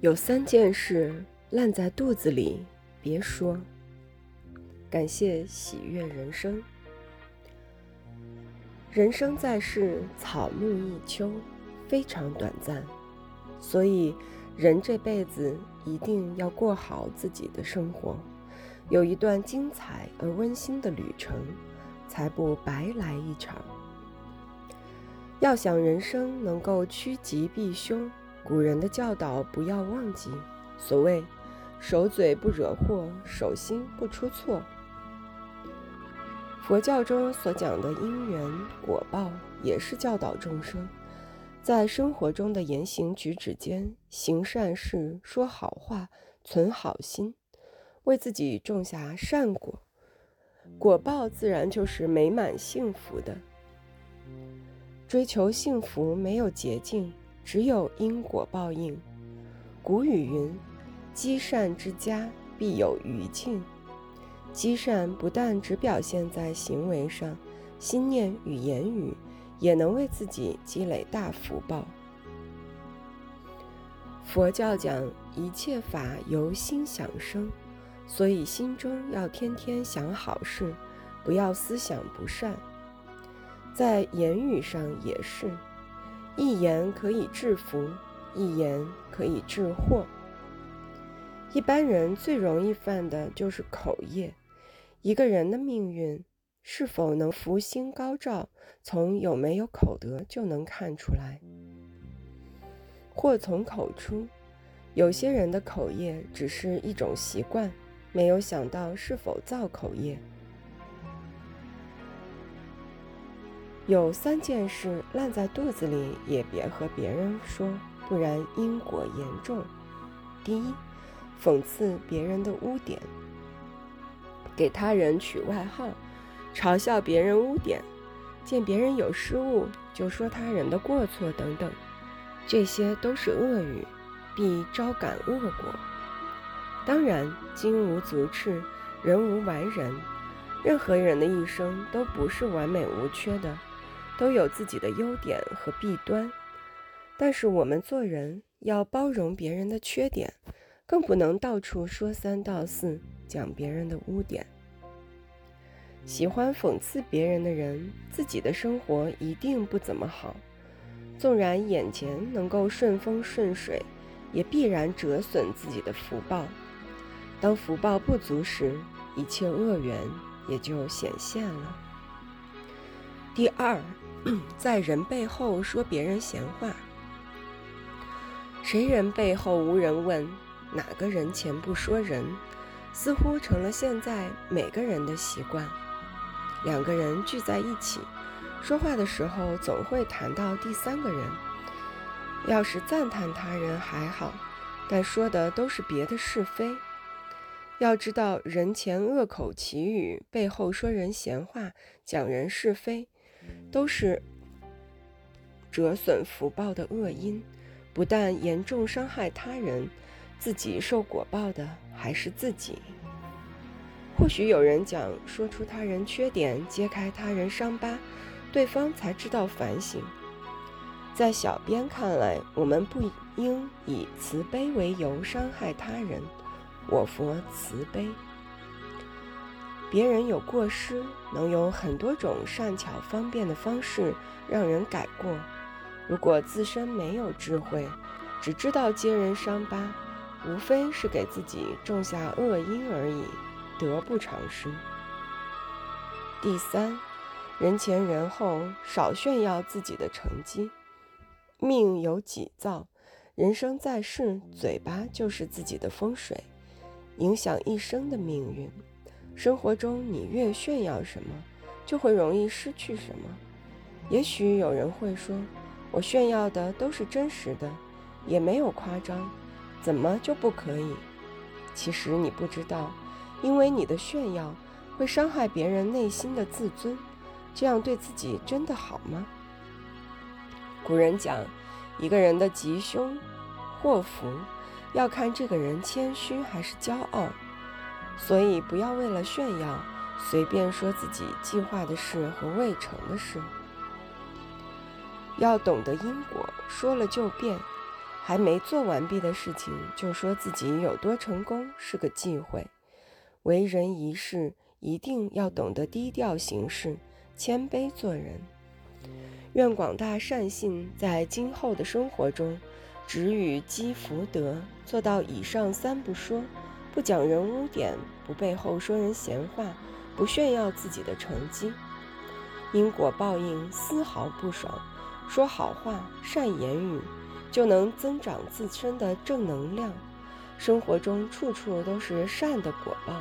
有三件事烂在肚子里，别说。感谢喜悦人生。人生在世，草木一秋，非常短暂，所以人这辈子一定要过好自己的生活，有一段精彩而温馨的旅程，才不白来一场。要想人生能够趋吉避凶。古人的教导不要忘记，所谓“守嘴不惹祸，守心不出错”。佛教中所讲的因缘果报，也是教导众生在生活中的言行举止间行善事、说好话、存好心，为自己种下善果，果报自然就是美满幸福的。追求幸福没有捷径。只有因果报应。古语云：“积善之家，必有余庆。”积善不但只表现在行为上，心念与言语也能为自己积累大福报。佛教讲一切法由心想生，所以心中要天天想好事，不要思想不善。在言语上也是。一言可以致福，一言可以致祸。一般人最容易犯的就是口业。一个人的命运是否能福星高照，从有没有口德就能看出来。祸从口出，有些人的口业只是一种习惯，没有想到是否造口业。有三件事烂在肚子里，也别和别人说，不然因果严重。第一，讽刺别人的污点，给他人取外号，嘲笑别人污点，见别人有失误就说他人的过错等等，这些都是恶语，必招感恶果。当然，金无足赤，人无完人，任何人的一生都不是完美无缺的。都有自己的优点和弊端，但是我们做人要包容别人的缺点，更不能到处说三道四，讲别人的污点。喜欢讽刺别人的人，自己的生活一定不怎么好。纵然眼前能够顺风顺水，也必然折损自己的福报。当福报不足时，一切恶缘也就显现了。第二。在人背后说别人闲话，谁人背后无人问？哪个人前不说人？似乎成了现在每个人的习惯。两个人聚在一起说话的时候，总会谈到第三个人。要是赞叹他人还好，但说的都是别的是非。要知道，人前恶口绮语，背后说人闲话，讲人是非。都是折损福报的恶因，不但严重伤害他人，自己受果报的还是自己。或许有人讲，说出他人缺点，揭开他人伤疤，对方才知道反省。在小编看来，我们不应以慈悲为由伤害他人。我佛慈悲。别人有过失，能有很多种善巧方便的方式让人改过。如果自身没有智慧，只知道揭人伤疤，无非是给自己种下恶因而已，得不偿失。第三，人前人后少炫耀自己的成绩。命由己造，人生在世，嘴巴就是自己的风水，影响一生的命运。生活中，你越炫耀什么，就会容易失去什么。也许有人会说：“我炫耀的都是真实的，也没有夸张，怎么就不可以？”其实你不知道，因为你的炫耀会伤害别人内心的自尊，这样对自己真的好吗？古人讲，一个人的吉凶祸福，要看这个人谦虚还是骄傲。所以，不要为了炫耀，随便说自己计划的事和未成的事。要懂得因果，说了就变。还没做完毕的事情，就说自己有多成功，是个忌讳。为人一事，一定要懂得低调行事，谦卑做人。愿广大善信在今后的生活中，只与积福德，做到以上三不说：不讲人污点，不背后说人闲话，不炫耀自己的成绩。因果报应丝毫不爽，说好话、善言语，就能增长自身的正能量。生活中处处都是善的果报。